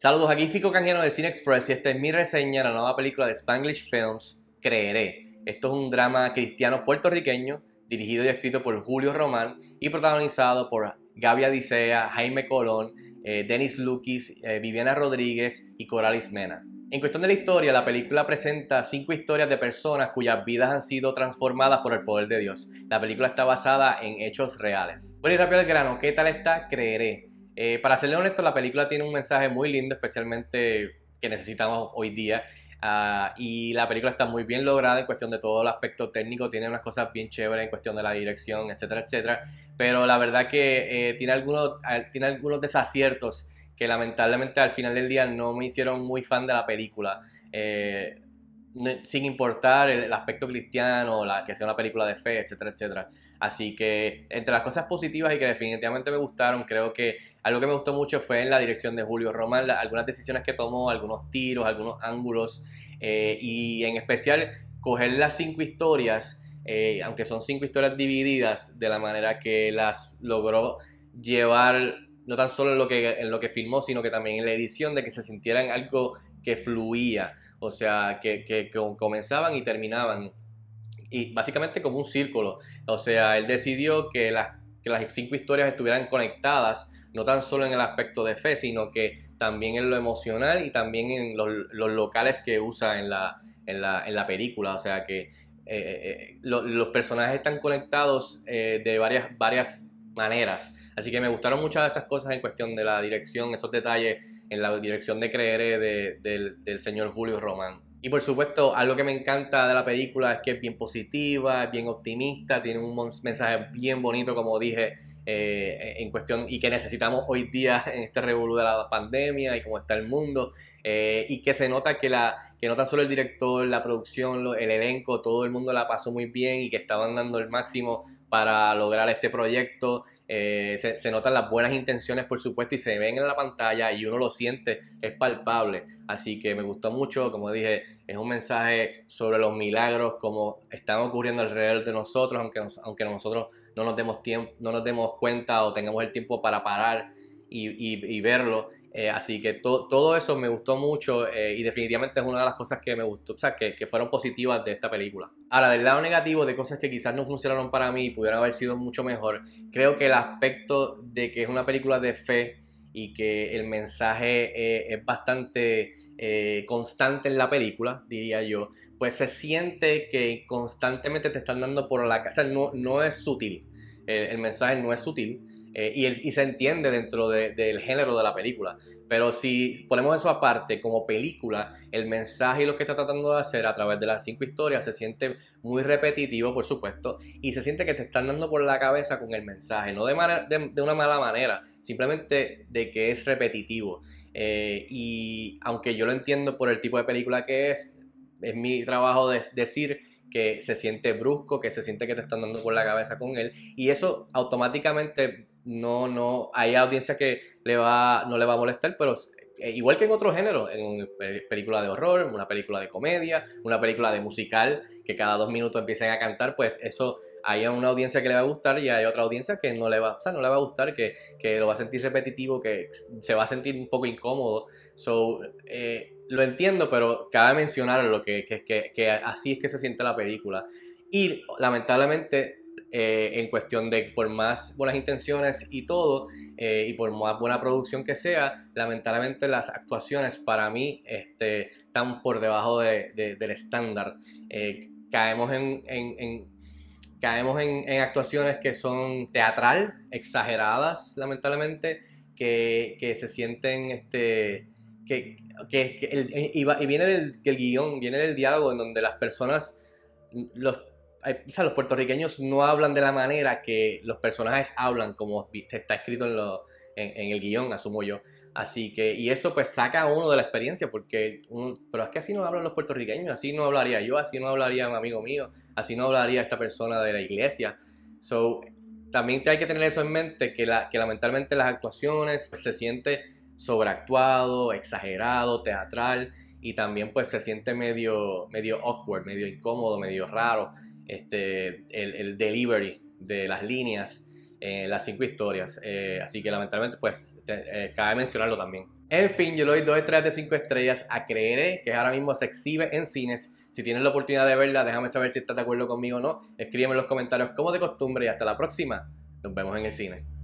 Saludos, aquí Fico Canjeno de Cine Express y esta es mi reseña de la nueva película de Spanglish Films, Creeré. Esto es un drama cristiano puertorriqueño dirigido y escrito por Julio Román y protagonizado por Gaby Adicea, Jaime Colón, eh, Denis Lukis, eh, Viviana Rodríguez y Coralis Mena. En cuestión de la historia, la película presenta cinco historias de personas cuyas vidas han sido transformadas por el poder de Dios. La película está basada en hechos reales. Bueno y rápido al grano, ¿qué tal está? Creeré. Eh, para serle honesto, la película tiene un mensaje muy lindo, especialmente que necesitamos hoy día. Ah, y la película está muy bien lograda en cuestión de todo el aspecto técnico, tiene unas cosas bien chéveres en cuestión de la dirección, etcétera, etcétera. Pero la verdad que eh, tiene, algunos, tiene algunos desaciertos que lamentablemente al final del día no me hicieron muy fan de la película. Eh, sin importar el, aspecto cristiano, la, que sea una película de fe, etcétera, etcétera. Así que entre las cosas positivas y que definitivamente me gustaron, creo que algo que me gustó mucho fue en la dirección de Julio Román, algunas decisiones que tomó, algunos tiros, algunos ángulos, eh, y en especial coger las cinco historias, eh, aunque son cinco historias divididas, de la manera que las logró llevar no tan solo en lo que, en lo que filmó, sino que también en la edición, de que se sintieran algo que fluía, o sea, que, que, comenzaban y terminaban. Y básicamente como un círculo. O sea, él decidió que las, que las cinco historias estuvieran conectadas, no tan solo en el aspecto de fe, sino que también en lo emocional y también en los, los locales que usa en la, en la, en la película. O sea, que eh, eh, eh, los personajes están conectados de varias, varias maneras. Así que me gustaron muchas de esas cosas en cuestión de la dirección, esos detalles en la dirección de creer del señor Julio Román. Y por supuesto, algo que me encanta de la película es que es bien positiva, es bien optimista, tiene un mensaje bien bonito, como dije, eh, en cuestión y que necesitamos hoy día en este revolú de la pandemia y cómo está el mundo. Eh, y que se nota que, la, que no tan solo el director, la producción, el elenco, todo el mundo la pasó muy bien y que estaban dando el máximo para lograr este proyecto. Eh, se, notan las buenas intenciones, por supuesto, y se ven en la pantalla y uno lo siente, es palpable. Así que me gustó mucho, como dije, es un mensaje sobre los milagros, como están ocurriendo alrededor de nosotros, aunque, aunque nosotros no nos, demos tiempo, no nos demos cuenta o tengamos el tiempo para parar y, verlo. Eh, así que todo eso me gustó mucho eh, y definitivamente es una de las cosas que me gustó, o sea, que, que, fueron positivas de esta película. Ahora, del lado negativo de cosas que quizás no funcionaron para mí y pudieran haber sido mucho mejor, creo que el aspecto de que es una película de fe y que el mensaje eh, es bastante constante en la película, diría yo, pues se siente que constantemente te están dando por la casa, no, no es sutil, el mensaje no es sutil eh, y, se entiende dentro del género de la película. Pero si ponemos eso aparte, como película, el mensaje y lo que está tratando de hacer a través de las cinco historias se siente muy repetitivo, por supuesto, y se siente que te están dando por la cabeza con el mensaje, no de, una mala manera, simplemente de que es repetitivo. Eh, y aunque yo lo entiendo por el tipo de película que es, es mi trabajo de decir que se siente brusco, que se siente que te están dando por la cabeza con él, y eso automáticamente no, no, hay audiencia que le va, no le va a molestar, pero eh, igual que en otro género, en una película de horror, una película de comedia, una película de musical, que cada dos minutos empiecen a cantar, pues eso hay una audiencia que le va a gustar y hay otra audiencia que no le va, o no le va a gustar, que, lo va a sentir repetitivo, que se va a sentir un poco incómodo. So, eh, lo entiendo, pero cabe mencionar lo que, que, que así es que se siente la película. Y lamentablemente eh, en cuestión de por más buenas intenciones y todo, eh, y por más buena producción que sea, lamentablemente las actuaciones para mí este, están por debajo del estándar. Caemos en, caemos en, actuaciones que son teatral, exageradas, lamentablemente, que, se sienten este, que, y, viene del, del guion, viene del diálogo en donde las personas, los o sea, los puertorriqueños no hablan de la manera que los personajes hablan, como está escrito en, lo, en, el guion, asumo yo. Así que, y eso pues saca a uno de la experiencia, porque, pero es que así no hablan los puertorriqueños, así no hablaría yo, así no hablaría un amigo mío, así no hablaría esta persona de la iglesia. So, también hay que tener eso en mente, que, la, que lamentablemente las actuaciones se siente sobreactuado, exagerado, teatral, y también pues se siente medio, medio awkward, medio incómodo, medio raro este, el, delivery de las líneas en las cinco historias. Eh, así que lamentablemente, pues, eh, cabe mencionarlo también. En fin, yo le doy 2 estrellas de 5 estrellas a Creeré, que ahora mismo se exhibe en cines. Si tienes la oportunidad de verla, déjame saber si estás de acuerdo conmigo o no. Escríbeme en los comentarios como de costumbre y hasta la próxima. Nos vemos en el cine.